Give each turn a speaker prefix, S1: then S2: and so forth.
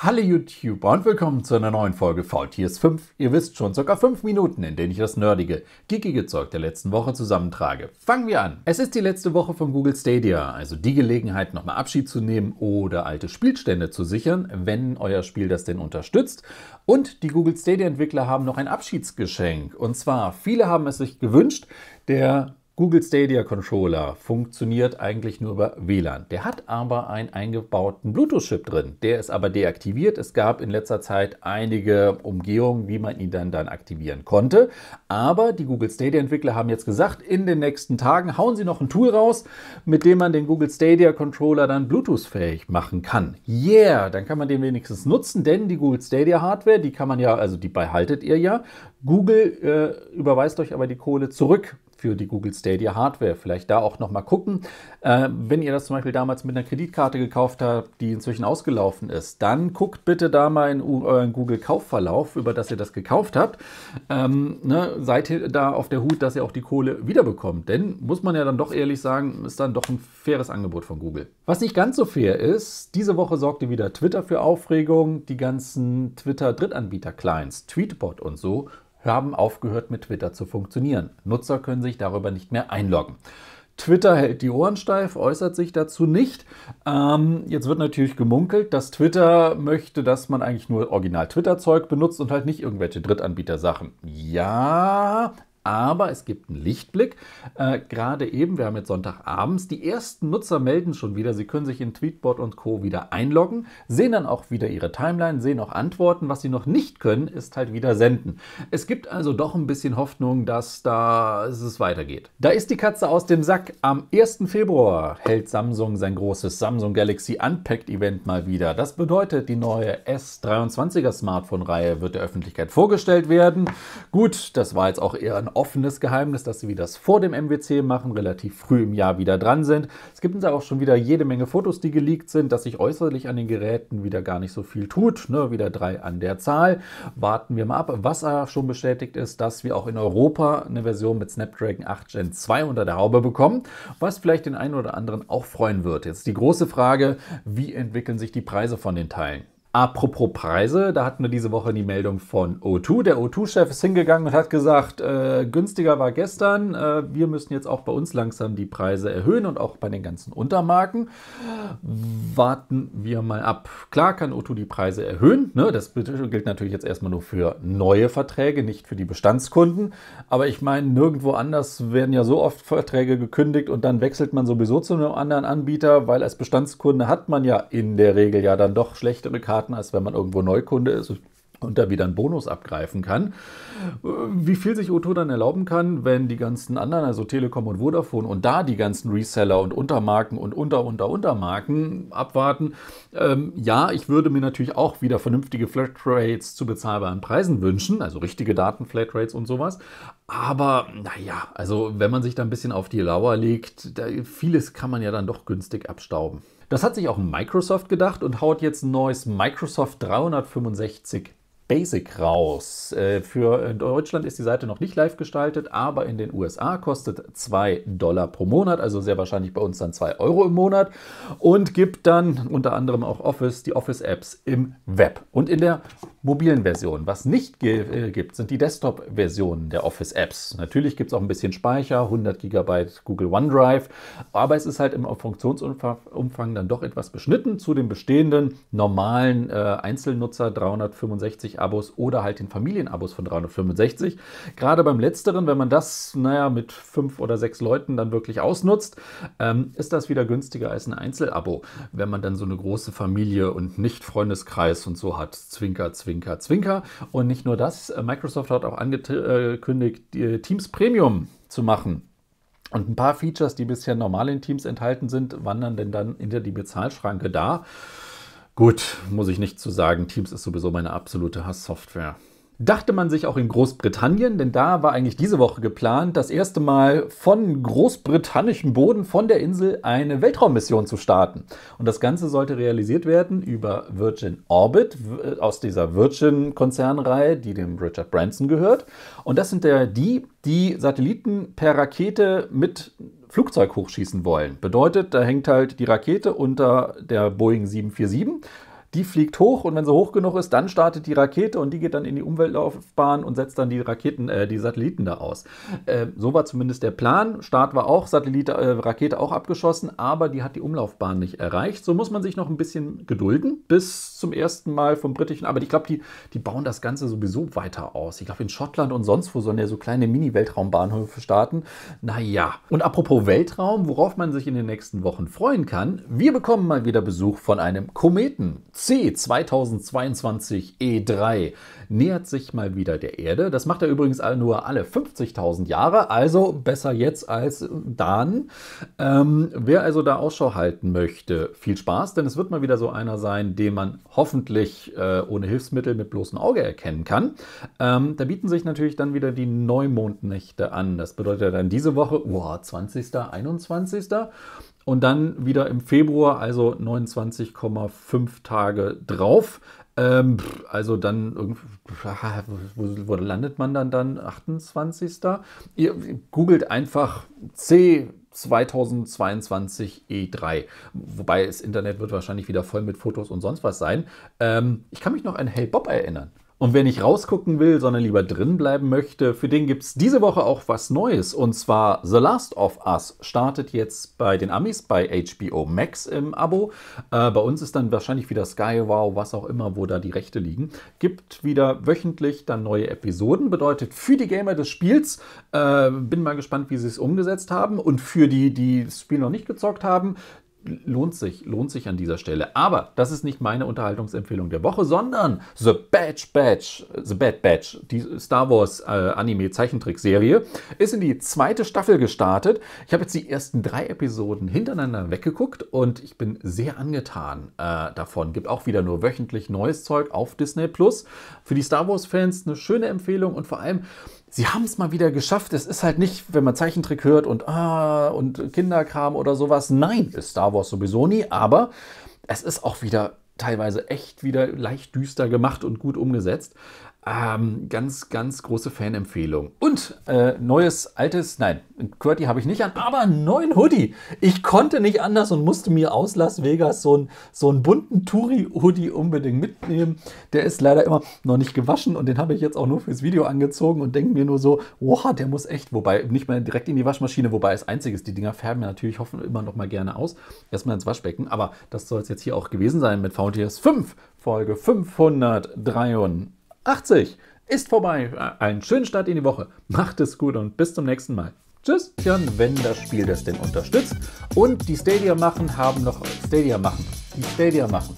S1: Hallo YouTube und willkommen zu einer neuen Folge VTS 5. Ihr wisst schon, ca. 5 Minuten, in denen ich das nerdige, geekige Zeug der letzten Woche zusammentrage. Fangen wir an. Es ist die letzte Woche von Google Stadia, also die Gelegenheit, nochmal Abschied zu nehmen oder alte Spielstände zu sichern, wenn euer Spiel das denn unterstützt. Und die Google Stadia Entwickler haben noch ein Abschiedsgeschenk. Und zwar, viele haben es sich gewünscht, der Google Stadia Controller funktioniert eigentlich nur über WLAN. Der hat aber einen eingebauten Bluetooth-Chip drin. Der ist aber deaktiviert. Es gab in letzter Zeit einige Umgehungen, wie man ihn dann, dann aktivieren konnte. Aber die Google Stadia Entwickler haben jetzt gesagt, in den nächsten Tagen hauen sie noch ein Tool raus, mit dem man den Google Stadia Controller dann Bluetooth-fähig machen kann. Yeah, dann kann man den wenigstens nutzen, denn die Google Stadia Hardware, die kann man ja, also die behaltet ihr ja. Google äh, überweist euch aber die Kohle zurück für die Google Stadia Hardware. Vielleicht da auch nochmal gucken. Äh, wenn ihr das zum Beispiel damals mit einer Kreditkarte gekauft habt, die inzwischen ausgelaufen ist, dann guckt bitte da mal in euren Google Kaufverlauf, über das ihr das gekauft habt. Ähm, ne, seid da auf der Hut, dass ihr auch die Kohle wiederbekommt. Denn, muss man ja dann doch ehrlich sagen, ist dann doch ein faires Angebot von Google. Was nicht ganz so fair ist, diese Woche sorgte wieder Twitter für Aufregung. Die ganzen Twitter-Drittanbieter-Clients, Tweetbot und so, haben aufgehört mit Twitter zu funktionieren. Nutzer können sich darüber nicht mehr einloggen. Twitter hält die Ohren steif, äußert sich dazu nicht. Ähm, jetzt wird natürlich gemunkelt, dass Twitter möchte, dass man eigentlich nur Original-Twitter-Zeug benutzt und halt nicht irgendwelche Drittanbieter-Sachen. Ja, aber es gibt einen Lichtblick. Äh, Gerade eben, wir haben jetzt Sonntagabends, die ersten Nutzer melden schon wieder, sie können sich in Tweetbot und Co. wieder einloggen, sehen dann auch wieder ihre Timeline, sehen auch Antworten. Was sie noch nicht können, ist halt wieder senden. Es gibt also doch ein bisschen Hoffnung, dass da es weitergeht. Da ist die Katze aus dem Sack. Am 1. Februar hält Samsung sein großes Samsung Galaxy Unpacked Event mal wieder. Das bedeutet, die neue S23er Smartphone-Reihe wird der Öffentlichkeit vorgestellt werden. Gut, das war jetzt auch eher ein offenes Geheimnis, dass sie wie das vor dem MWC machen, relativ früh im Jahr wieder dran sind. Es gibt uns auch schon wieder jede Menge Fotos, die geleakt sind, dass sich äußerlich an den Geräten wieder gar nicht so viel tut. Ne? Wieder drei an der Zahl. Warten wir mal ab. Was schon bestätigt ist, dass wir auch in Europa eine Version mit Snapdragon 8 Gen 2 unter der Haube bekommen, was vielleicht den einen oder anderen auch freuen wird. Jetzt die große Frage, wie entwickeln sich die Preise von den Teilen? Apropos Preise, da hatten wir diese Woche die Meldung von O2. Der O2-Chef ist hingegangen und hat gesagt, äh, günstiger war gestern, äh, wir müssen jetzt auch bei uns langsam die Preise erhöhen und auch bei den ganzen Untermarken. Warten wir mal ab. Klar kann O2 die Preise erhöhen, ne? das gilt natürlich jetzt erstmal nur für neue Verträge, nicht für die Bestandskunden. Aber ich meine, nirgendwo anders werden ja so oft Verträge gekündigt und dann wechselt man sowieso zu einem anderen Anbieter, weil als Bestandskunde hat man ja in der Regel ja dann doch schlechtere Karten Karten, als wenn man irgendwo Neukunde ist und da wieder einen Bonus abgreifen kann. Wie viel sich Otto dann erlauben kann, wenn die ganzen anderen, also Telekom und Vodafone und da die ganzen Reseller und Untermarken und Unter, Unter, Untermarken abwarten. Ähm, ja, ich würde mir natürlich auch wieder vernünftige Flatrates zu bezahlbaren Preisen wünschen, also richtige Datenflatrates und sowas. Aber naja, also wenn man sich da ein bisschen auf die Lauer legt, da, vieles kann man ja dann doch günstig abstauben. Das hat sich auch Microsoft gedacht und haut jetzt ein neues Microsoft 365 Basic raus. Äh, für Deutschland ist die Seite noch nicht live gestaltet, aber in den USA kostet 2 Dollar pro Monat, also sehr wahrscheinlich bei uns dann 2 Euro im Monat und gibt dann unter anderem auch Office, die Office-Apps im Web. Und in der mobilen Version, was nicht äh, gibt, sind die Desktop-Versionen der Office-Apps. Natürlich gibt es auch ein bisschen Speicher, 100 GB Google OneDrive, aber es ist halt im Funktionsumfang dann doch etwas beschnitten zu den bestehenden normalen äh, Einzelnutzer 365 Abos oder halt den Familienabos von 365. Gerade beim letzteren, wenn man das, naja, mit fünf oder sechs Leuten dann wirklich ausnutzt, ähm, ist das wieder günstiger als ein Einzelabo, wenn man dann so eine große Familie und nicht Freundeskreis und so hat. Zwinker, zwinker, zwinker. Und nicht nur das, äh, Microsoft hat auch angekündigt, Teams Premium zu machen. Und ein paar Features, die bisher normal in Teams enthalten sind, wandern denn dann hinter die Bezahlschranke da. Gut, muss ich nicht zu sagen. Teams ist sowieso meine absolute Hasssoftware. Dachte man sich auch in Großbritannien, denn da war eigentlich diese Woche geplant, das erste Mal von großbritannischem Boden von der Insel eine Weltraummission zu starten. Und das Ganze sollte realisiert werden über Virgin Orbit aus dieser Virgin-Konzernreihe, die dem Richard Branson gehört. Und das sind ja die, die Satelliten per Rakete mit Flugzeug hochschießen wollen. Bedeutet, da hängt halt die Rakete unter der Boeing 747. die fliegt hoch und wenn sie hoch genug ist, dann startet die Rakete und die geht dann in die Umweltlaufbahn und setzt dann die Raketen, äh, die Satelliten da aus. Äh, so war zumindest der Plan. Start war auch, Satellite, äh, Rakete auch abgeschossen, aber die hat die Umlaufbahn nicht erreicht. So muss man sich noch ein bisschen gedulden bis zum ersten Mal vom britischen. Aber ich glaube, die, die bauen das Ganze sowieso weiter aus. Ich glaube, in Schottland und sonst wo sollen ja so kleine Mini-Weltraumbahnhöfe starten. Naja. Und apropos Weltraum, worauf man sich in den nächsten Wochen freuen kann, wir bekommen mal wieder Besuch von einem Kometen. C 2022 E3 nähert sich mal wieder der Erde. Das macht er übrigens nur alle 50.000 Jahre, also besser jetzt als dann. Ähm, wer also da Ausschau halten möchte, viel Spaß, denn es wird mal wieder so einer sein, den man hoffentlich äh, ohne Hilfsmittel mit bloßem Auge erkennen kann. Ähm, da bieten sich natürlich dann wieder die Neumondnächte an. Das bedeutet dann diese Woche, wow, 20., 21. Und dann wieder im Februar, also 29,5 Tage drauf. Ähm, also dann, wo, wo, landet man dann dann? 28. Ihr googelt einfach C 2022 E3. Wobei das Internet wird wahrscheinlich wieder voll mit Fotos und sonst was sein. Ähm, ich kann mich noch an Hey Bob erinnern. Und wer nicht rausgucken will, sondern lieber drin bleiben möchte, für den gibt es diese Woche auch was Neues. Und zwar The Last of Us startet jetzt bei den Amis bei HBO Max im Abo. Äh, bei uns ist dann wahrscheinlich wieder Sky, Wow, was auch immer, wo da die Rechte liegen. Gibt wieder wöchentlich dann neue Episoden. Bedeutet für die Gamer des Spiels, äh, bin mal gespannt, wie sie es umgesetzt haben. Und für die, die das Spiel noch nicht gezockt haben, lohnt sich, lohnt sich an dieser Stelle. Aber das ist nicht meine Unterhaltungsempfehlung der Woche, sondern The Bad Batch, The Bad Batch, die Star Wars äh, Anime Zeichentrickserie, ist in die zweite Staffel gestartet. Ich habe jetzt die ersten drei Episoden hintereinander weggeguckt und ich bin sehr angetan äh, davon. Gibt auch wieder nur wöchentlich neues Zeug auf Disney Plus. Für die Star Wars Fans eine schöne Empfehlung und vor allem sie haben es mal wieder geschafft. Es ist halt nicht, wenn man Zeichentrick hört und, ah, und Kinderkram oder sowas. Nein, ist Star Wars sowieso nie, aber es ist auch wieder teilweise echt wieder leicht düster gemacht und gut umgesetzt. Ähm, ganz, ganz große Fanempfehlung. Und äh, neues, altes, nein, QWERTY habe ich nicht an, aber einen neuen Hoodie. Ich konnte nicht anders und musste mir aus Las Vegas so, ein, so einen bunten Touri-Hoodie unbedingt mitnehmen. Der ist leider immer noch nicht gewaschen und den habe ich jetzt auch nur fürs Video angezogen und denke mir nur so, wow, der muss echt, wobei nicht mehr direkt in die Waschmaschine, wobei es einzig ist, die Dinger färben mir natürlich hoffen immer noch mal gerne aus. Erstmal ins Waschbecken, aber das soll es jetzt hier auch gewesen sein mit VTS 5, Folge 583. 80 ist vorbei. Einen schönen Start in die Woche. Macht es gut und bis zum nächsten Mal. Tschüss. Wenn das Spiel das denn unterstützt und die Stadia machen, haben noch Stadia machen. Die Stadia machen